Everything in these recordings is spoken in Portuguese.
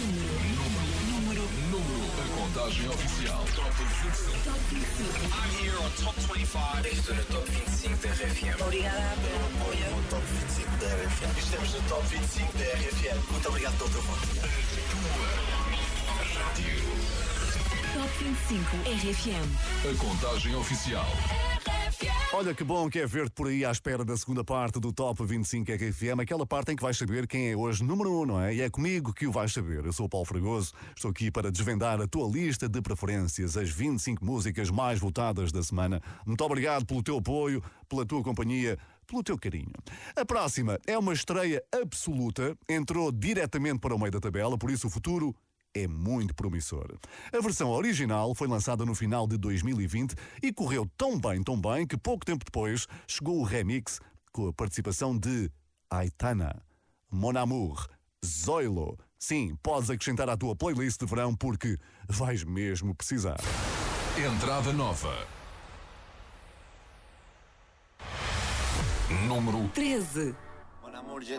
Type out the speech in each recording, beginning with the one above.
Número. Número. A contagem oficial. Top 25. Top 25. I'm here on Top 25. Estou no Top 25 da RFM. Obrigada pelo apoio. No Top 25 da RFM. Estamos no Top 25 da RFM. Muito obrigado pelo teu voto. Rádio. Top 25 RFM. A contagem oficial. Olha que bom que é ver-te por aí à espera da segunda parte do Top 25 RFM, aquela parte em que vais saber quem é hoje número 1, não é? E é comigo que o vais saber. Eu sou o Paulo Fregoso, estou aqui para desvendar a tua lista de preferências, as 25 músicas mais votadas da semana. Muito obrigado pelo teu apoio, pela tua companhia, pelo teu carinho. A próxima é uma estreia absoluta, entrou diretamente para o meio da tabela, por isso o futuro é muito promissor. A versão original foi lançada no final de 2020 e correu tão bem, tão bem, que pouco tempo depois chegou o remix com a participação de Aitana, Mon Amour, Zoilo. Sim, podes acrescentar à tua playlist de verão porque vais mesmo precisar. Entrada nova. Número 13. Mon amour, je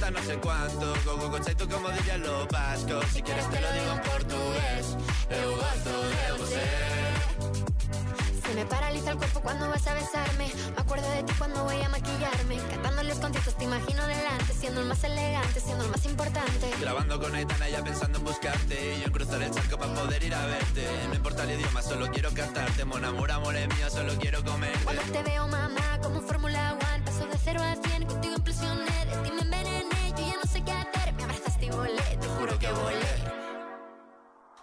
No sé cuánto, go go go, tú como dirían los vascos, si quieres te lo digo en portugués, eu gosto de você. Se me paraliza el cuerpo cuando vas a besarme. Me acuerdo de ti cuando voy a maquillarme. Cantando los conciertos te imagino delante, siendo el más elegante, siendo el más importante. Grabando con Aitana ya pensando en buscarte Y yo en cruzar el charco para poder ir a verte No importa el idioma, solo quiero cantarte Mon amor, amor es mío, solo quiero comer Cuando te veo, mamá, como un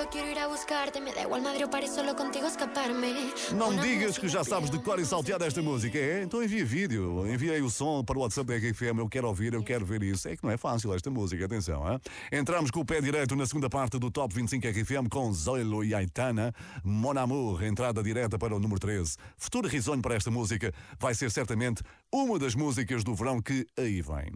solo quiero ir a buscarte. Me da igual Madrid o solo contigo escaparme. Não Una digas que já sabes de cor e salteado esta música, é? Então envia vídeo, enviei o som para o WhatsApp da RFM, eu quero ouvir, eu quero ver isso. É que não é fácil esta música, atenção, hein? Entramos com o pé direito na segunda parte do Top 25 RFM com Zoilo e Aitana, Mon Amour, entrada direta para o número 13. Futuro risonho para esta música vai ser certamente uma das músicas do verão que aí vem.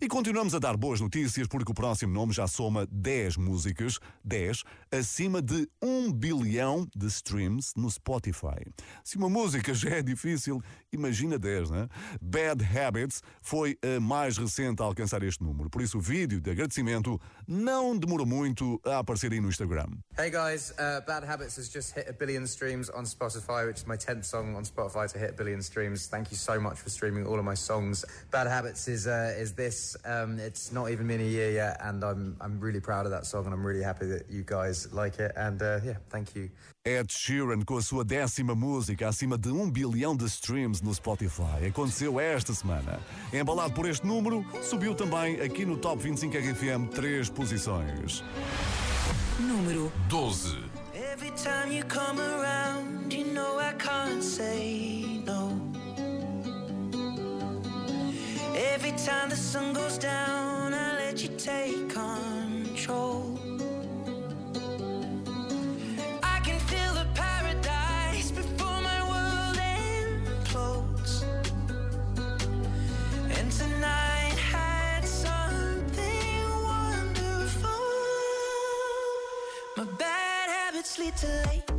E continuamos a dar boas notícias porque o próximo nome já soma 10 músicas, 10, acima de 1 bilhão de streams no Spotify. Se uma música já é difícil, imagina 10, né? Bad Habits foi a mais recente a alcançar este número, por isso o vídeo de agradecimento não demorou muito a aparecer aí no Instagram. Hey guys, uh, Bad Habits has just hit a billion streams on Spotify, which is my 10th song on Spotify to hit a billion streams. Thank you so much for streaming all of my songs. Bad Habits is uh, is this. Um, it's not even been a year yet, and I'm I'm really proud of that song, and I'm really happy that you guys like it and uh, yeah, thank you. Ed Sheeran com a sua décima música acima de um bilhão de streams no Spotify. Aconteceu esta semana. Embalado por este número, subiu também aqui no Top 25 RFM três posições. Número 12. Every time you come around, you know I can't say no. Every time the sun goes down. be too late.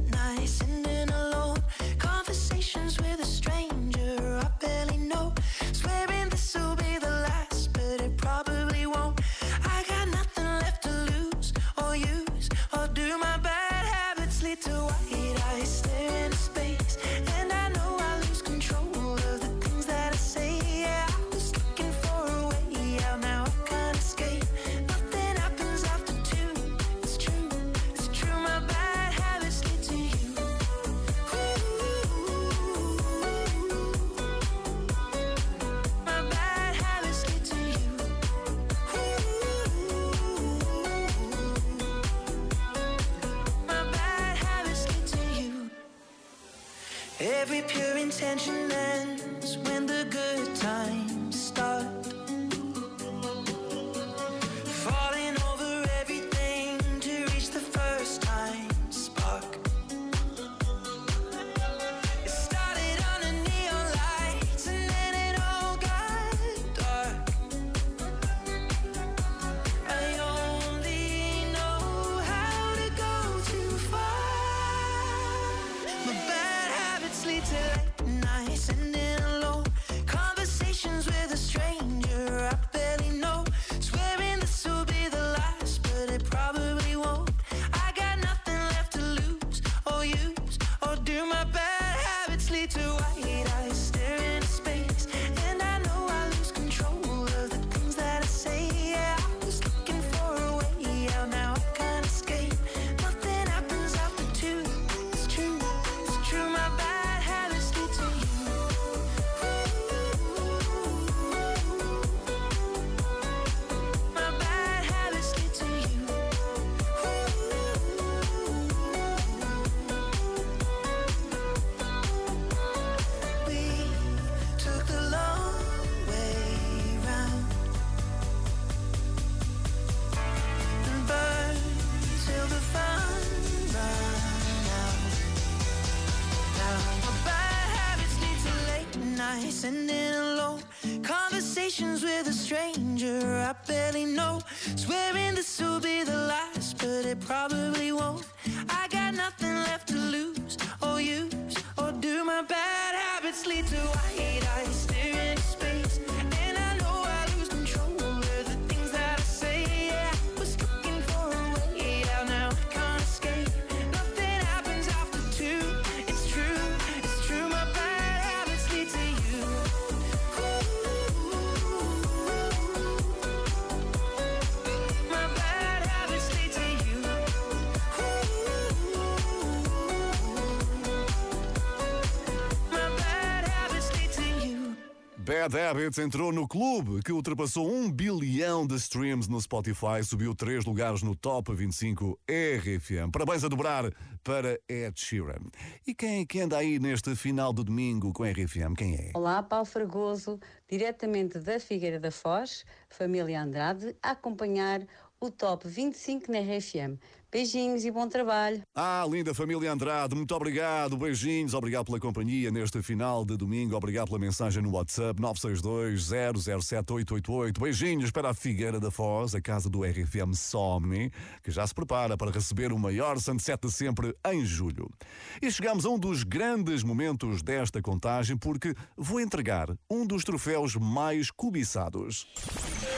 Bad Habits entrou no clube, que ultrapassou um bilhão de streams no Spotify, subiu três lugares no Top 25 RFM. Parabéns a dobrar para Ed Sheeran. E quem, é que anda aí neste final do domingo com RFM? Quem é? Olá, Paulo Fragoso, diretamente da Figueira da Foz, família Andrade, a acompanhar o Top 25 na RFM. Beijinhos e bom trabalho. Ah, linda família Andrade, muito obrigado, beijinhos, obrigado pela companhia neste final de domingo, obrigado pela mensagem no WhatsApp 962 007888. Beijinhos para a Figueira da Foz, a casa do RFM Somni, que já se prepara para receber o maior sunset de sempre em julho. E chegamos a um dos grandes momentos desta contagem, porque vou entregar um dos troféus mais cobiçados.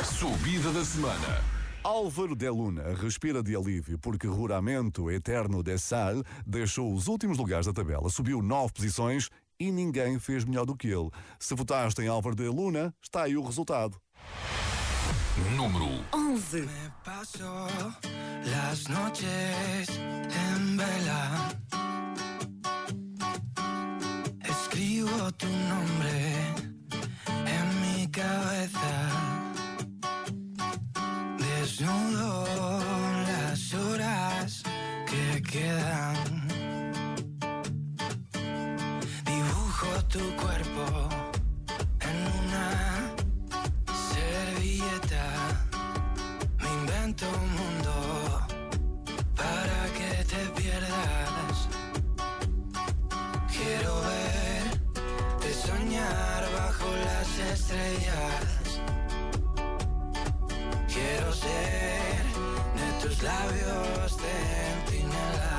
Subida da semana. Álvaro de Luna respira de alívio porque Ruramento Eterno de Sal deixou os últimos lugares da tabela, subiu nove posições e ninguém fez melhor do que ele. Se votaste em Álvaro de Luna, está aí o resultado. Número 11 Me las noches en vela Escribo tu nombre en mi cabeza Desnudo las horas que quedan. Dibujo tu cuerpo en una servilleta. Me invento un mundo para que te pierdas. Quiero verte soñar bajo las estrellas. Quiero de tus labios centinela.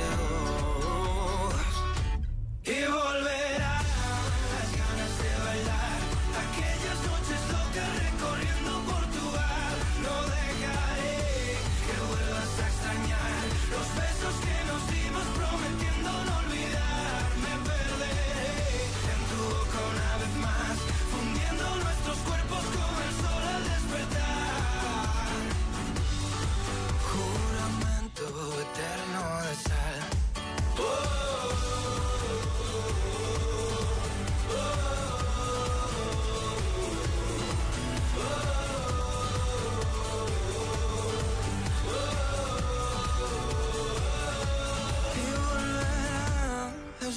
myself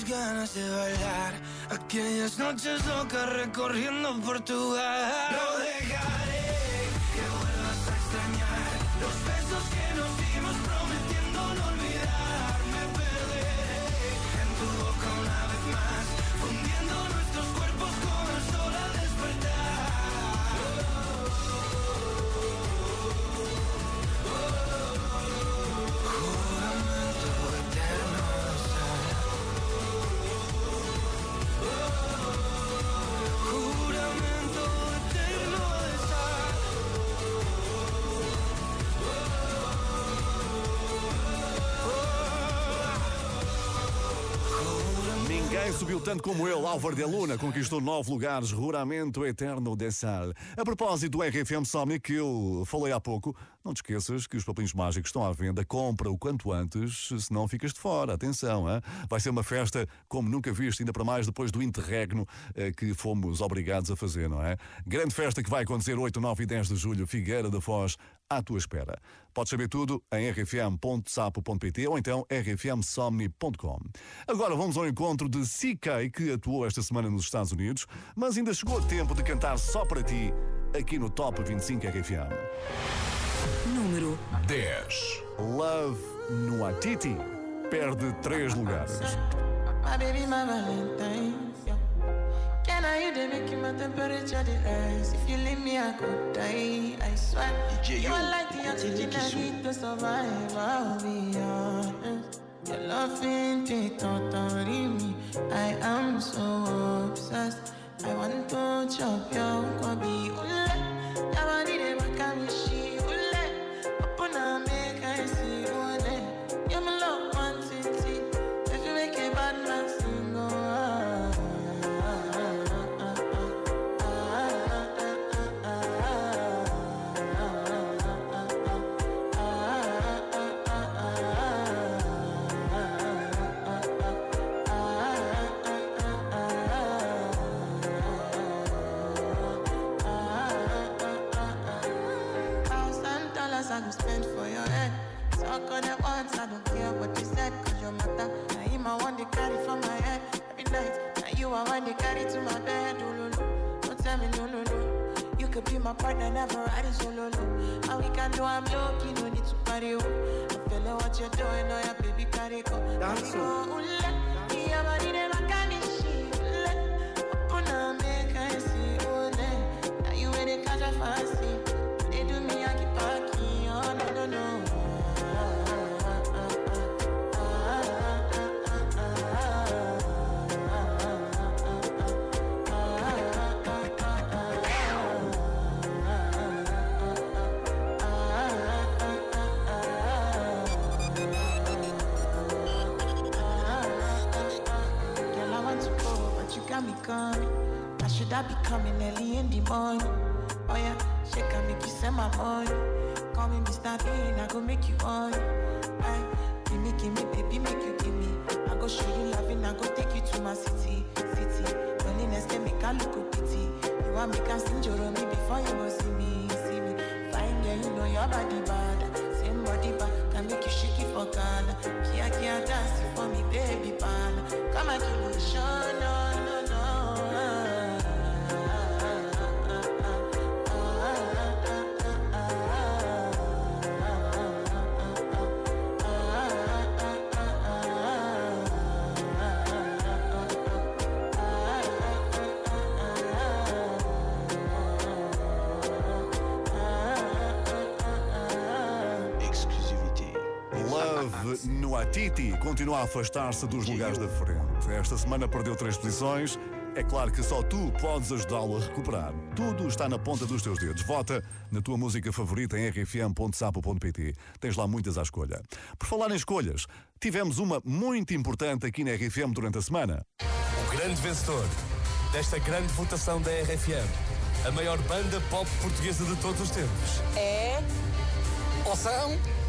ganas de bailar aquellas noches locas recorriendo Portugal. No dejaré Ninguém subiu tanto como ele. Álvaro de Luna conquistou nove lugares. Ruramento Eterno de Sal. A propósito do RFM Somni que eu falei há pouco, não te esqueças que os papinhos mágicos estão à venda. Compra o quanto antes, senão ficas de fora. Atenção, hein? vai ser uma festa como nunca viste, ainda para mais depois do interregno eh, que fomos obrigados a fazer, não é? Grande festa que vai acontecer 8, 9 e 10 de julho, Figueira da Foz, à tua espera. Podes saber tudo em rfm.sapo.pt ou então rfmsomni.com. Agora vamos ao encontro de CK, que atuou esta semana nos Estados Unidos, mas ainda chegou a tempo de cantar só para ti, aqui no Top 25 RFM. Número 10. Love no Atiti perde três lugares. My baby, my Valentine. Yeah. Can I you they make my temperature the rise? If you leave me, I could die. I swear. you are like the oxygen I need to survive. I'll be honest. Your love ain't it totally me. I am so obsessed. I want to chop your my partner, never ride it solo, no. And we can do I'm lucky, no need to party, oh. I feel like what you're doing, oh, yeah, baby, carry go. Carry go, la. Yeah, body, and shit, ooh. Open up, make I see, la. Now you ready, catch a fancy. Coming early in the morning? Oh yeah, shake and make you send my money. Call me Mr. Bean, I go make you on. Aye, give me, give me, baby, make you give me. I go show you loving, I go take you to my city, city. Loneliness can make I look pity. You want me can sing me before you go see me, see me. Fine girl, you know your body bad. Same body bad, can make you shake it for Ghana. Kia kia dance for me, baby pan. Come and give me show, no. Continua a afastar-se dos lugares da frente. Esta semana perdeu três posições. É claro que só tu podes ajudá-lo a recuperar. Tudo está na ponta dos teus dedos. Vota na tua música favorita em rfm.sapo.pt. Tens lá muitas à escolha. Por falar em escolhas, tivemos uma muito importante aqui na RFM durante a semana. O grande vencedor desta grande votação da RFM, a maior banda pop portuguesa de todos os tempos. É. Ou são.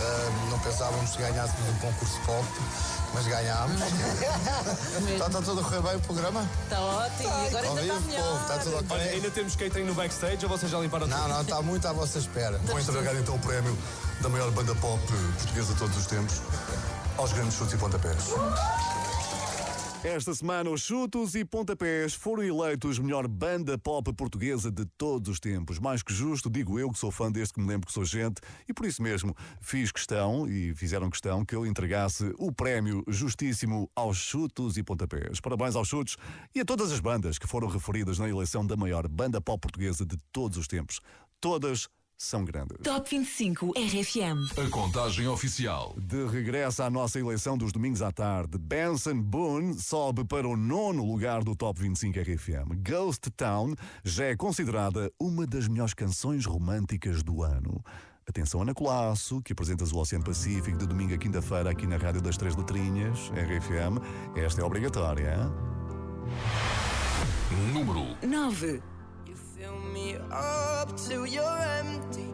Uh, não pensávamos que ganhássemos um concurso pop, mas ganhámos. Está tá tudo a correr bem o programa? Está ótimo. E agora Ao ainda está vivo, melhor. povo, está tudo ok. Olha, ainda temos catering no backstage ou vocês já limparam Não, tudo? não, está muito à vossa espera. Vou entregar então o prémio da maior banda pop portuguesa de todos os tempos aos grandes chutes e pontapés. Esta semana, os chutos e pontapés foram eleitos melhor banda pop portuguesa de todos os tempos. Mais que justo, digo eu que sou fã desde que me lembro que sou gente e por isso mesmo fiz questão e fizeram questão que eu entregasse o prémio justíssimo aos chutos e pontapés. Parabéns aos chutos e a todas as bandas que foram referidas na eleição da maior banda pop portuguesa de todos os tempos. Todas são grandes. Top 25 RFM. A contagem oficial. De regresso à nossa eleição dos domingos à tarde, Benson Boone sobe para o nono lugar do Top 25 RFM. Ghost Town já é considerada uma das melhores canções românticas do ano. Atenção, Ana Colasso, que apresentas o Oceano Pacífico de domingo a quinta-feira aqui na Rádio das Três Letrinhas, RFM. Esta é obrigatória. Número 9. Up till you're empty.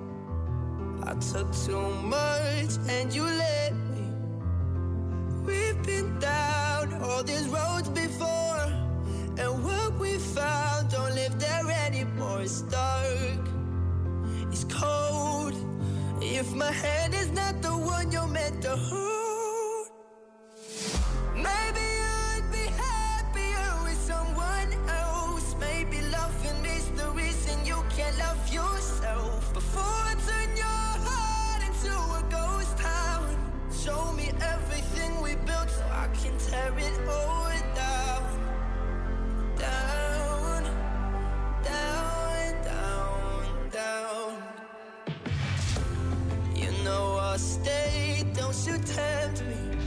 I took too much and you let me. We've been down all these roads before, and what we found don't live there anymore. It's dark, it's cold. If my hand is not the one you're meant to hold, maybe You know I'll stay, don't you tempt me.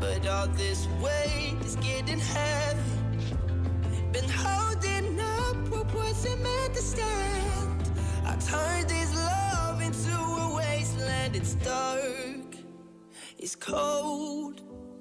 But all this weight is getting heavy. Been holding up what wasn't meant to stand. I turned this love into a wasteland. It's dark, it's cold.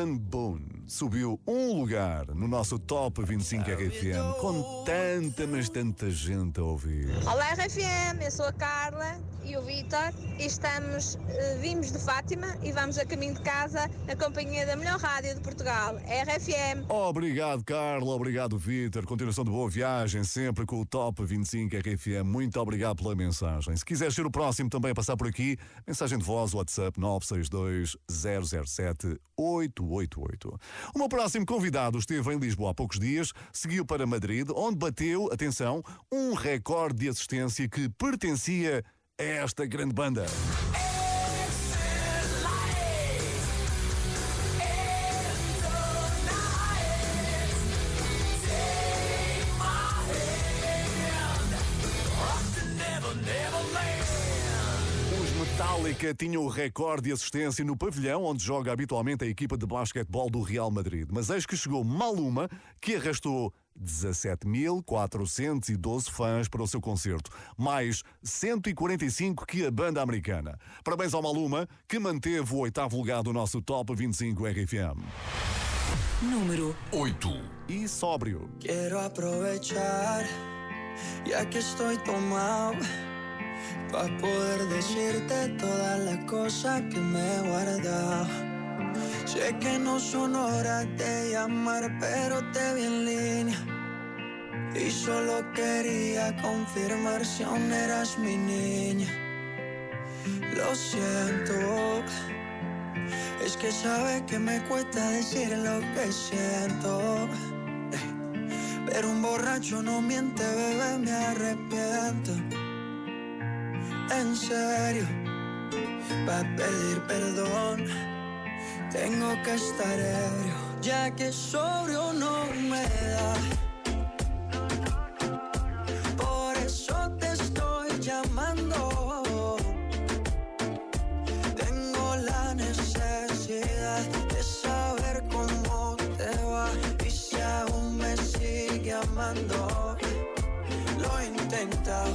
Boone subiu um lugar no nosso Top 25 RFM com tanta, mas tanta gente a ouvir. Olá RFM, eu sou a Carla e o Vítor e estamos, eh, vimos de Fátima e vamos a caminho de casa na companhia da melhor rádio de Portugal, RFM. Obrigado, Carla. Obrigado, Vitor. Continuação de boa viagem, sempre com o Top 25 RFM. Muito obrigado pela mensagem. Se quiser ser o próximo também a passar por aqui, mensagem de voz, WhatsApp 962 007 888. O meu próximo convidado esteve em Lisboa há poucos dias, seguiu para Madrid, onde bateu, atenção, um recorde de assistência que pertencia a esta grande banda. Metallica tinham o recorde de assistência no pavilhão onde joga habitualmente a equipa de basquetebol do Real Madrid. Mas eis que chegou Maluma, que arrastou 17.412 fãs para o seu concerto, mais 145 que a banda americana. Parabéns ao Maluma, que manteve o oitavo lugar do nosso Top 25 RFM. Número 8. E sóbrio. Quiero aprovechar, ya que estoy tomado, para poder decirte todas las cosas que me he guardado. Sé que no son horas de llamar, pero te vi en línea. Y solo quería confirmar si aún eras mi niña. Lo siento, es que sabes que me cuesta decir lo que siento. Pero un borracho no miente, bebé, me arrepiento. En serio, para pedir perdón, tengo que estar ebrio, ya que sobrio no me da. Por eso te estoy llamando. Tengo la necesidad de saber cómo te va y si aún me sigue amando. Lo he intentado,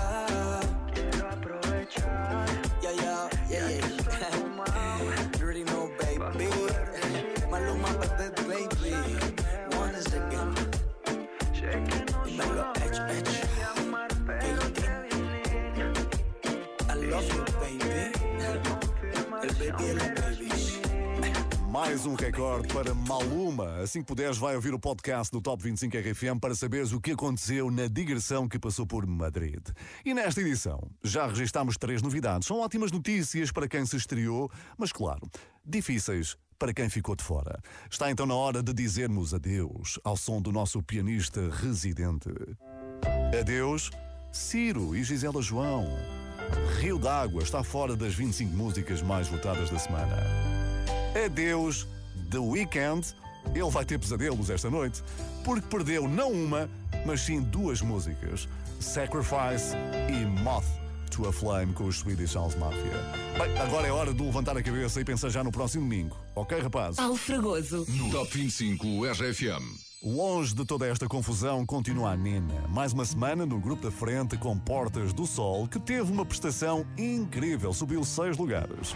Mais um recorde para Maluma. Assim que puderes, vai ouvir o podcast do Top 25 RFM para saberes o que aconteceu na digressão que passou por Madrid. E nesta edição, já registámos três novidades. São ótimas notícias para quem se estreou, mas claro, difíceis para quem ficou de fora. Está então na hora de dizermos adeus ao som do nosso pianista residente. Adeus, Ciro e Gisela João. Rio d'Água está fora das 25 músicas mais votadas da semana. Adeus, The Weeknd. Ele vai ter pesadelos esta noite, porque perdeu não uma, mas sim duas músicas: Sacrifice e Moth to a Flame com os Swedish House Mafia. Bem, agora é hora de levantar a cabeça e pensar já no próximo domingo. Ok, rapazes? Alfragoso. No Top 25 RFM. Longe de toda esta confusão, continua a Nena. Mais uma semana no grupo da frente com Portas do Sol, que teve uma prestação incrível, subiu seis lugares.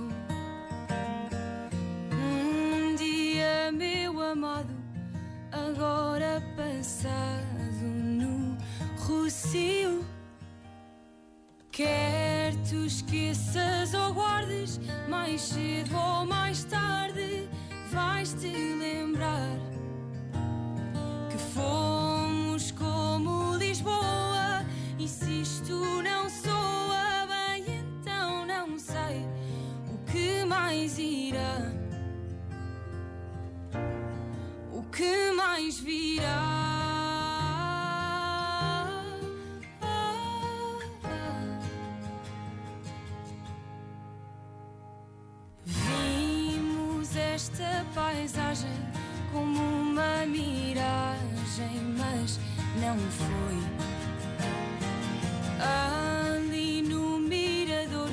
Agora passado no Rocio. Quer tu esqueças ou guardes, mais cedo ou mais tarde, vais-te lembrar que fomos como Lisboa. E se isto não que mais virá? Vimos esta paisagem como uma miragem, mas não foi. Ali no mirador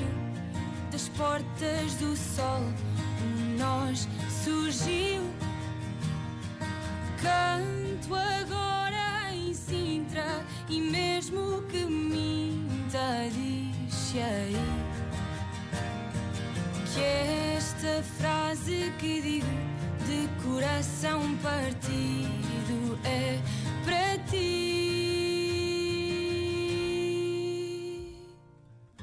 das portas do sol, um nós surgiu. Canto agora em Sintra e mesmo que minta, diz aí que esta frase que digo de coração partido é para ti.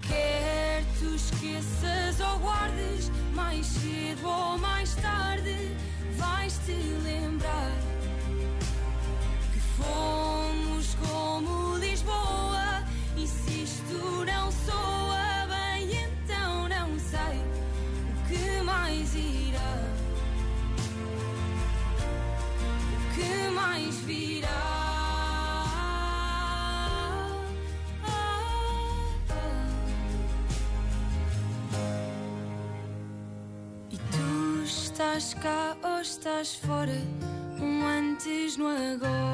Quer tu esqueças ou guardes, mais cedo ou mais tarde, vais-te lembrar cá ou estás fora? Um antes no agora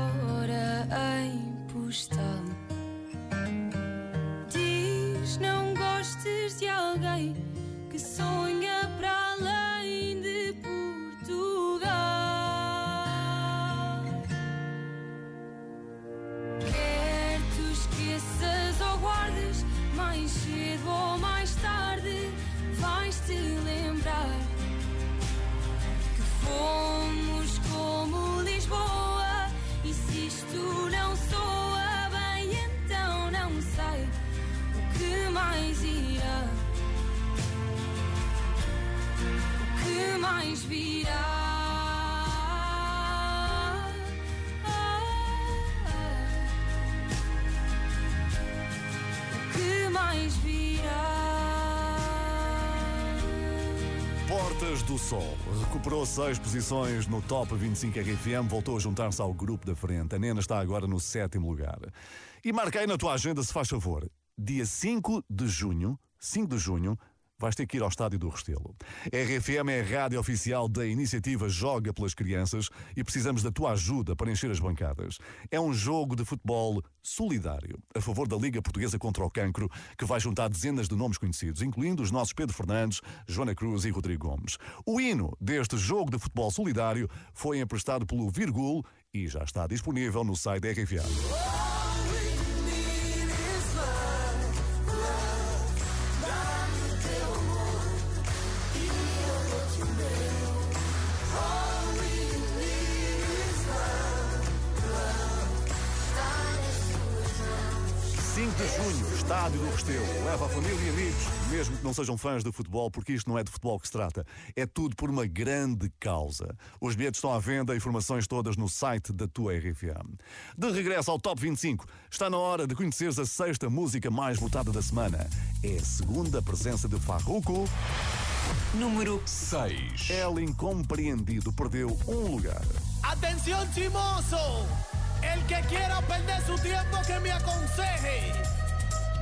do Sol recuperou seis posições no Top 25 RFM, voltou a juntar-se ao grupo da frente. A Nena está agora no sétimo lugar. E marquei na tua agenda, se faz favor, dia 5 de junho, 5 de junho, vais ter que ir ao Estádio do Restelo. RFM é a rádio oficial da iniciativa Joga pelas Crianças e precisamos da tua ajuda para encher as bancadas. É um jogo de futebol solidário, a favor da Liga Portuguesa contra o Cancro, que vai juntar dezenas de nomes conhecidos, incluindo os nossos Pedro Fernandes, Joana Cruz e Rodrigo Gomes. O hino deste jogo de futebol solidário foi emprestado pelo Virgul e já está disponível no site da RFM. Estádio do Restelo. Leva a família e amigos, mesmo que não sejam fãs de futebol, porque isto não é de futebol que se trata. É tudo por uma grande causa. Os bilhetes estão à venda, informações todas no site da tua RFM. De regresso ao Top 25, está na hora de conheceres a sexta música mais votada da semana. É a segunda presença de Farruko. Número 6. El Incompreendido perdeu um lugar. Atenção, chimoso! El que quiera perder su tiempo que me aconseje.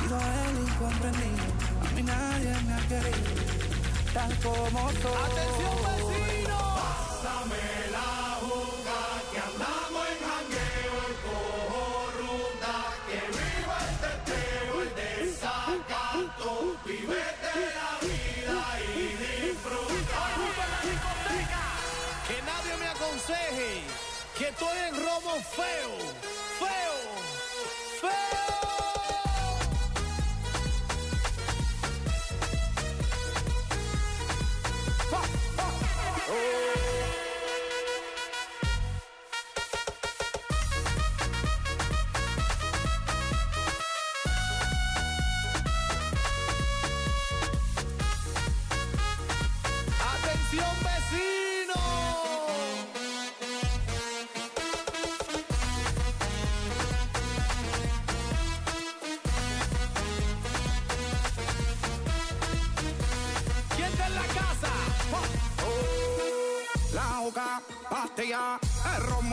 Sido el incomprendido, a mí nadie me ha querido, tal como soy. ¡Atención, vecino! Pásame la juga que andamos en jangueo, el cojo ruta, que viva el teteo, el desacato, vivete la vida y disfruta. la discoteca! Que nadie me aconseje que estoy en robo feo.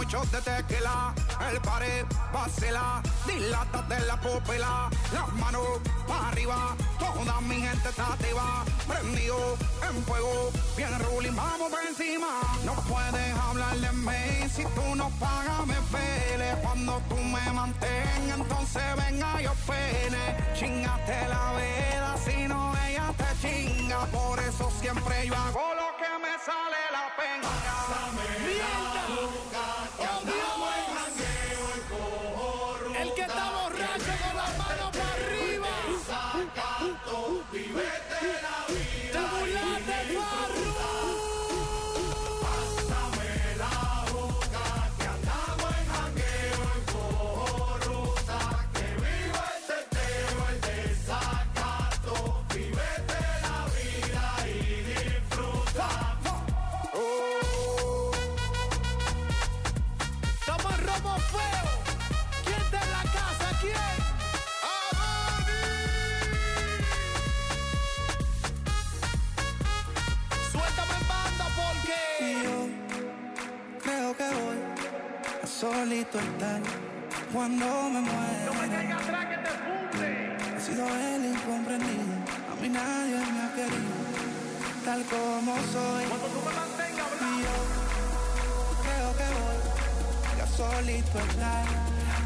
Muchos de tequila, el pared vacila, dilata de la pupila, las manos para arriba, toda mi gente está activa, prendido en fuego, bien ruling, vamos por encima, no puedes hablar de mí, si tú no pagas me pele, cuando tú me mantengas, entonces venga yo pene, chingate la vela, si no ella te chinga, por eso siempre yo hago lo que me sale la pena.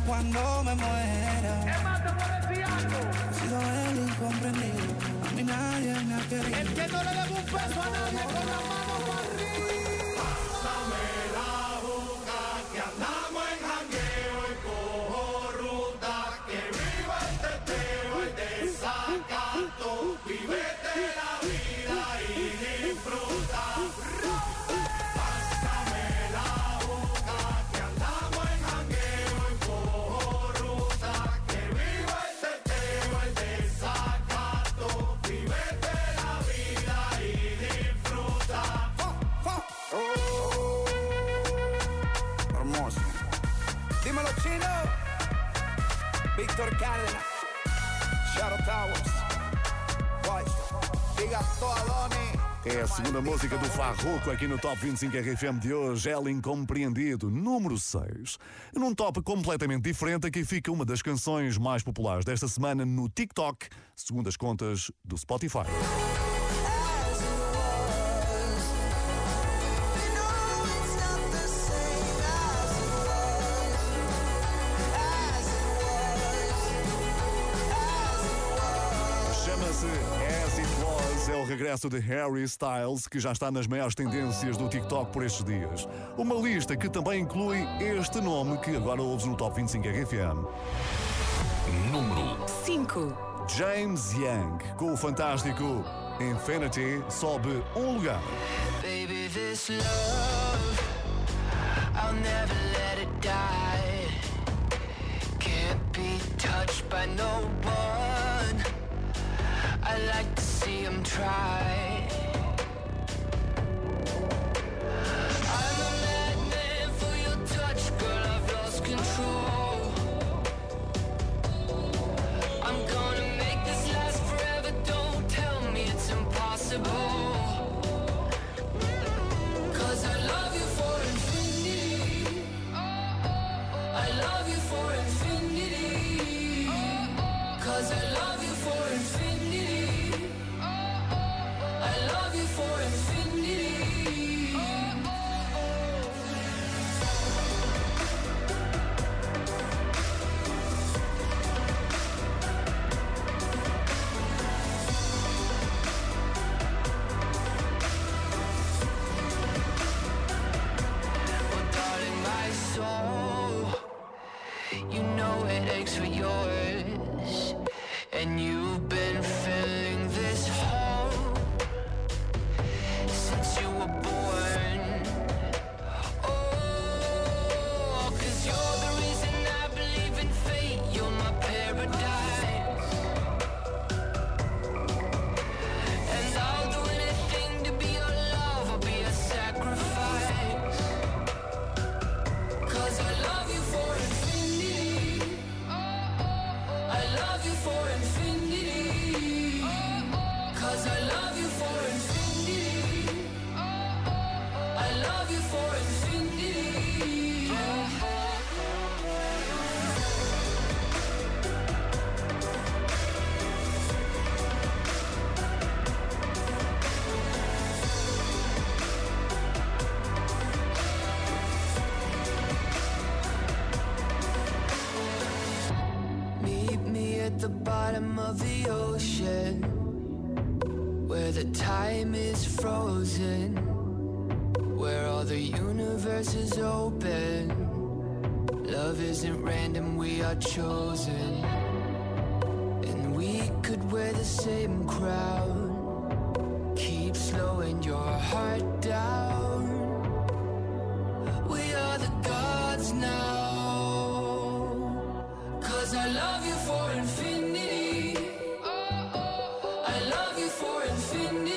Cuando me muera. Víctor Cárdenas. Shadow Towers. Todo, Doni. É a segunda música do Farroco aqui no Top 25 RFM de hoje, Ela Incompreendido, número 6. Num top completamente diferente, aqui fica uma das canções mais populares desta semana no TikTok, segundo as contas do Spotify. Regresso de Harry Styles, que já está nas maiores tendências do TikTok por estes dias. Uma lista que também inclui este nome que agora ouves no Top 25 RFM. Número 5. James Young, com o fantástico Infinity, sobe um lugar. Baby, this love, I'll never let it die. Can't be touched by no one. I like to see him try. Infinity.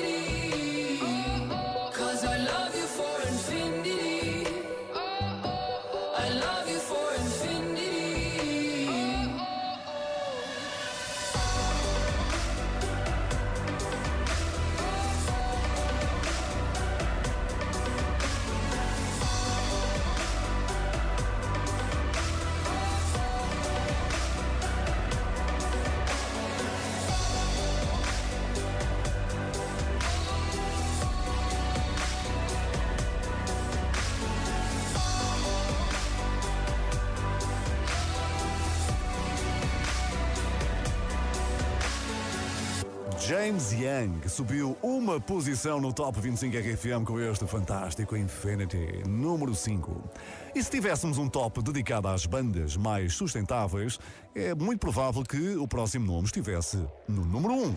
James Young subiu uma posição no Top 25 RFM com este fantástico Infinity, número 5. E se tivéssemos um top dedicado às bandas mais sustentáveis, é muito provável que o próximo nome estivesse no número 1.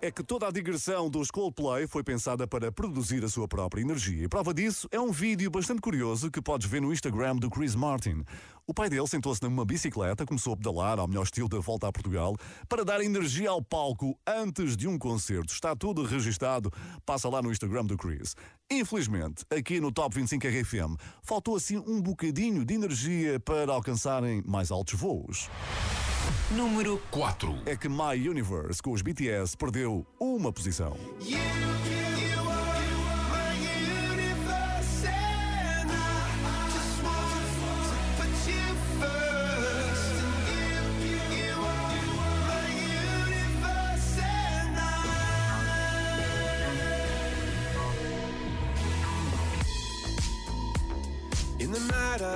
É que toda a digressão dos Coldplay foi pensada para produzir a sua própria energia. E prova disso é um vídeo bastante curioso que podes ver no Instagram do Chris Martin. O pai dele sentou-se numa bicicleta, começou a pedalar ao melhor estilo da volta a Portugal, para dar energia ao palco antes de um concerto. Está tudo registado, passa lá no Instagram do Chris. Infelizmente, aqui no Top 25 RFM, faltou assim um bocadinho de energia para alcançarem mais altos voos. Número 4. É que My Universe, com os BTS, perdeu uma posição. In the night I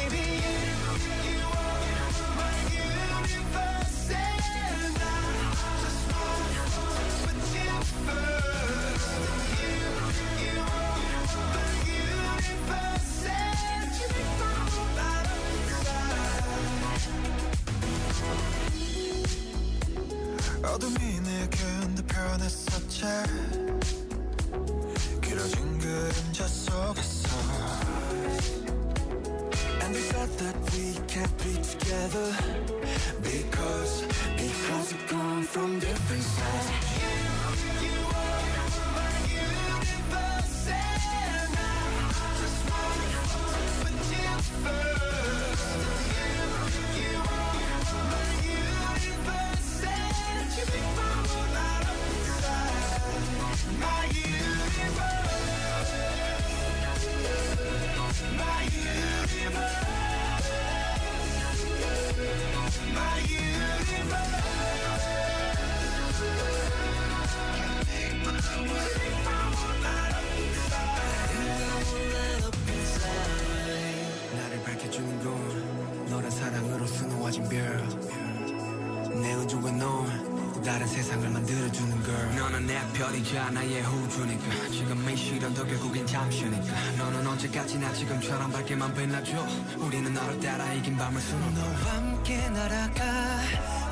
세상을 만들어주는 걸. 너는 내 별이자 나의 호주니까. 지금 이 시련도 결국엔 잠시니까. 너는 언제까지나 지금처럼 밝게만 빛나줘. 우리는 너를 따라 이긴 밤을 수놓아 너와 함께 날아가.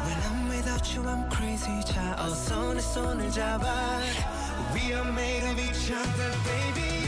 When I'm without you I'm crazy. 자 어서 내 손을 잡아. We are made of each other baby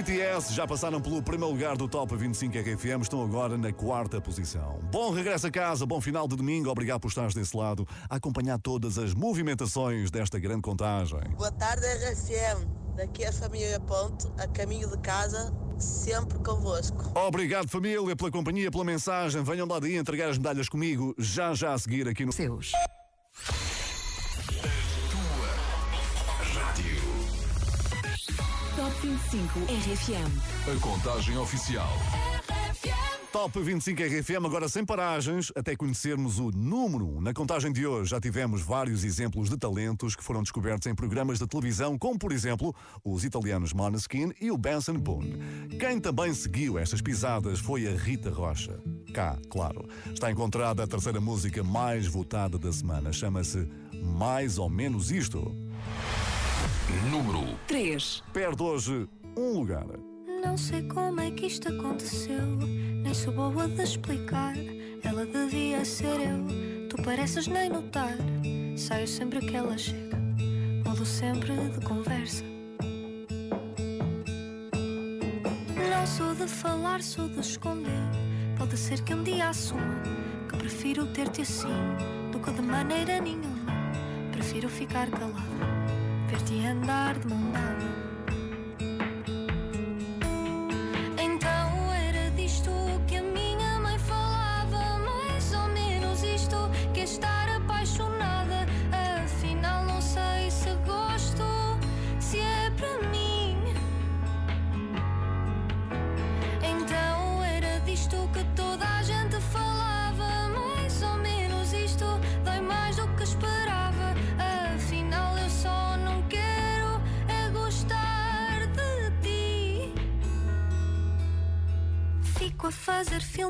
BTS já passaram pelo primeiro lugar do Top 25 RFM, estão agora na quarta posição. Bom regresso a casa, bom final de domingo, obrigado por estares desse lado, a acompanhar todas as movimentações desta grande contagem. Boa tarde, RFM. Daqui é a família Ponto, a caminho de casa, sempre convosco. Obrigado, família, pela companhia, pela mensagem. Venham lá daí entregar as medalhas comigo, já já a seguir aqui no. Seus. 25 RFM. A contagem oficial. Top 25 RFM, agora sem paragens, até conhecermos o número 1. Na contagem de hoje já tivemos vários exemplos de talentos que foram descobertos em programas de televisão, como por exemplo os italianos Måneskin e o Benson Boone. Quem também seguiu estas pisadas foi a Rita Rocha. Cá, claro, está encontrada a terceira música mais votada da semana. Chama-se Mais ou Menos Isto. Número 3. Perde hoje um lugar. Não sei como é que isto aconteceu, nem sou boa de explicar. Ela devia ser eu, tu pareces nem notar. Saio sempre que ela chega, mudo sempre de conversa. Não sou de falar, sou de esconder. Pode ser que um dia assuma que prefiro ter-te assim do que de maneira nenhuma. Prefiro ficar calada, ver-te andar de mão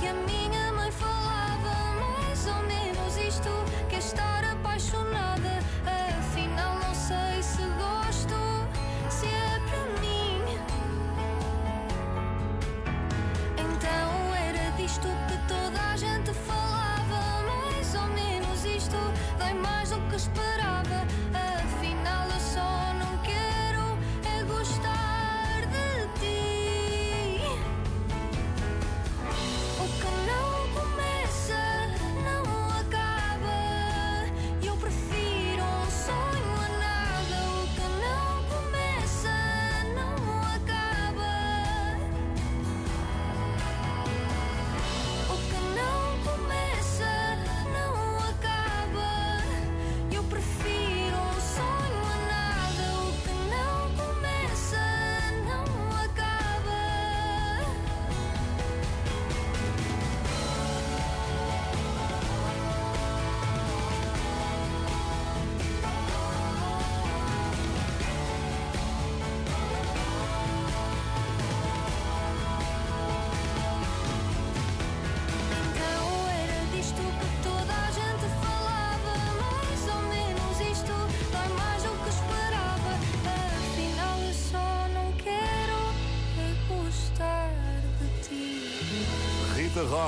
Disto que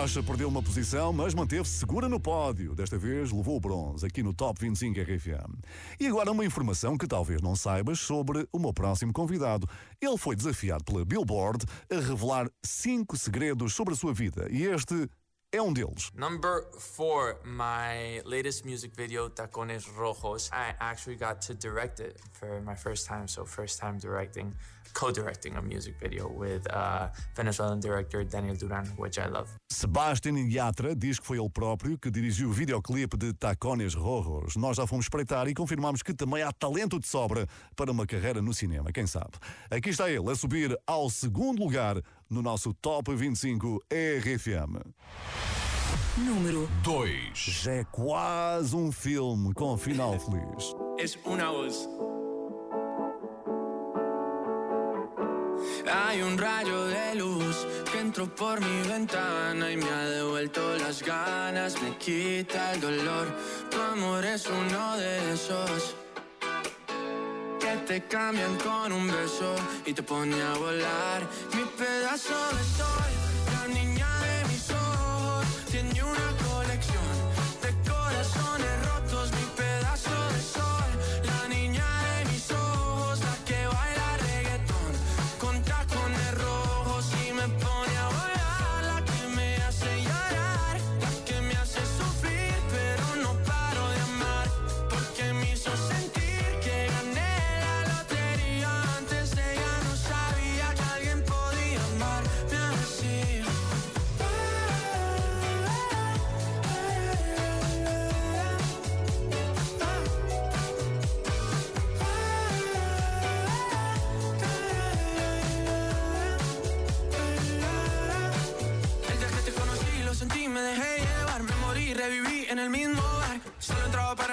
Rocha perdeu uma posição, mas manteve-se segura no pódio. Desta vez levou o bronze aqui no Top 25 RFM. E agora uma informação que talvez não saibas sobre o meu próximo convidado. Ele foi desafiado pela Billboard a revelar cinco segredos sobre a sua vida. E este é um deles. Number four, my latest music video, Tacones Rojos. I actually got to direct it for my first time, so first time directing, co-directing a music video with uh, Venezuelan director Daniel Duran, which I love. Sebastian Yatra diz que foi ele próprio que dirigiu o videoclipe de Tacones Rojos. Nós já fomos espreitar e confirmamos que também há talento de sobra para uma carreira no cinema, quem sabe. Aqui está ele a subir ao segundo lugar no nosso Top 25 RFM. Número 2. Já é quase um filme com final feliz. Es una voz. Hay un rayo de luz que entró por mi ventana y me ha devuelto las ganas, me quita el dolor. Tu amor es uno de esos te cambian con un beso y te pone a volar. Mi pedazo de sol, la niña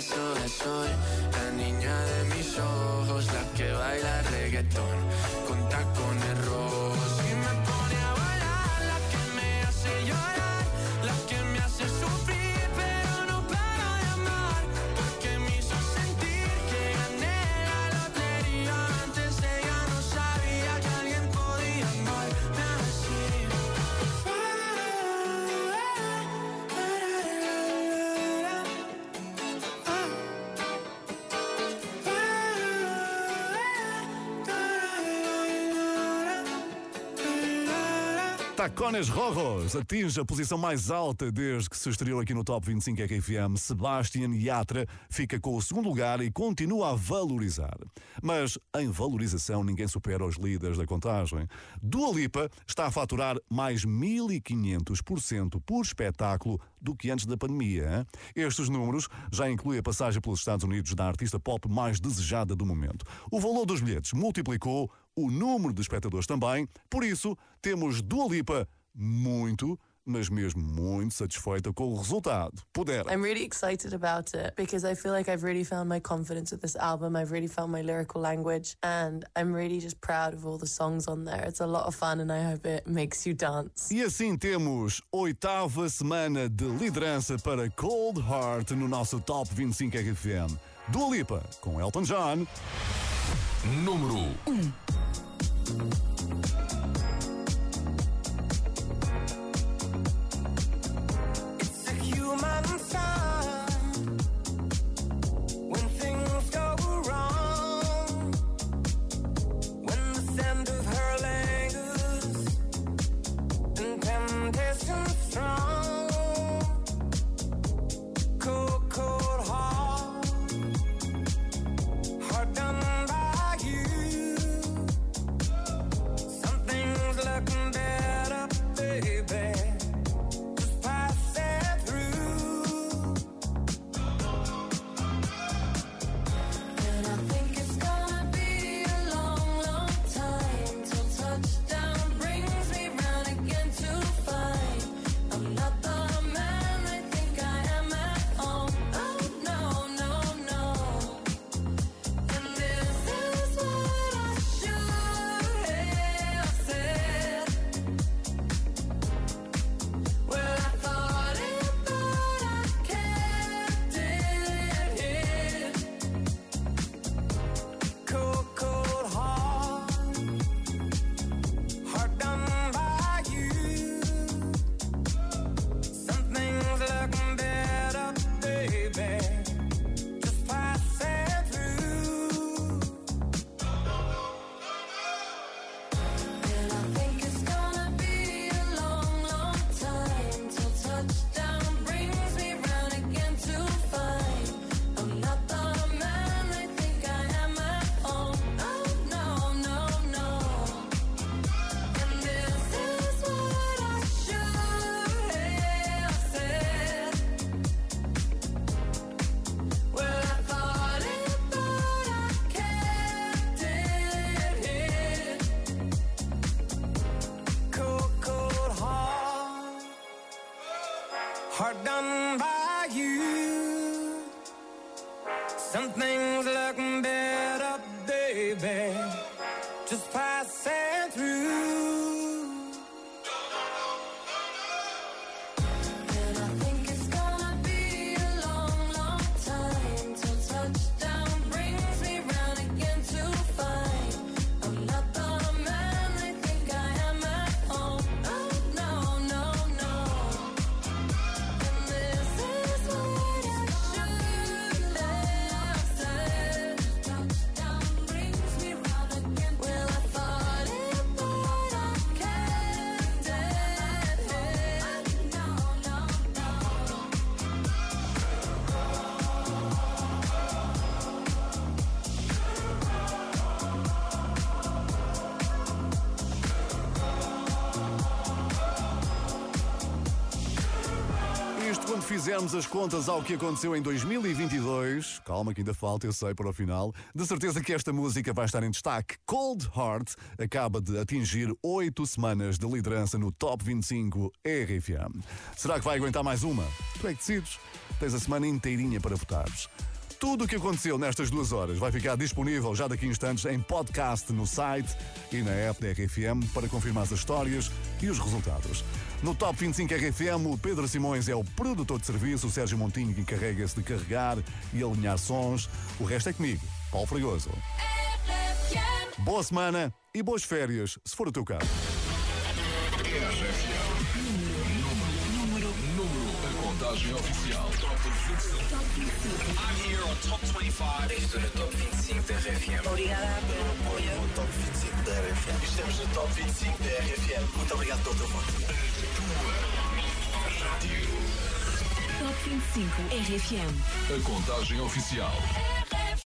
Sol. La niña de mis ojos, la que baila reggaetón Tacones Rojos atinge a posição mais alta desde que se estreou aqui no Top 25 RFM. Sebastian Yatra fica com o segundo lugar e continua a valorizar. Mas em valorização ninguém supera os líderes da contagem. Dua Lipa está a faturar mais 1500% por espetáculo do que antes da pandemia. Estes números já incluem a passagem pelos Estados Unidos da artista pop mais desejada do momento. O valor dos bilhetes multiplicou o número de espectadores também. Por isso, temos Dua Lipa muito, mas mesmo muito satisfeita com o resultado. Pudera. I'm really excited about it because I feel like I've really found my confidence with this album. I've really found my lyrical language and I'm really just proud of all the songs on there. It's a lot of fun and I hope it makes you dance. E assim temos oitava semana de liderança para Cold Heart no nosso Top 25 RFM. Dua Lipa com Elton John. Número 1. It's heart done fizermos as contas ao que aconteceu em 2022, calma que ainda falta, eu sei, para o final, de certeza que esta música vai estar em destaque. Cold Heart acaba de atingir oito semanas de liderança no Top 25 RFM. Será que vai aguentar mais uma? Tu é que decides. Tens a semana inteirinha para votares. Tudo o que aconteceu nestas duas horas vai ficar disponível já daqui a instantes em podcast no site e na app da RFM para confirmar as histórias e os resultados. No Top 25 RFM, o Pedro Simões é o produtor de serviço, o Sérgio Montinho encarrega-se de carregar e alinhar sons. O resto é comigo, Paulo Fregoso. Boa semana e boas férias, se for o teu caso. Número, número, a contagem oficial. Top 25. I'm here on Top 25. Estou no Top 25 da RFM. Obrigada pelo apoio. No Top 25 da RFM. Estamos no Top 25 da RFM. Muito obrigado pelo teu voto. Top 25 RFM. A contagem oficial.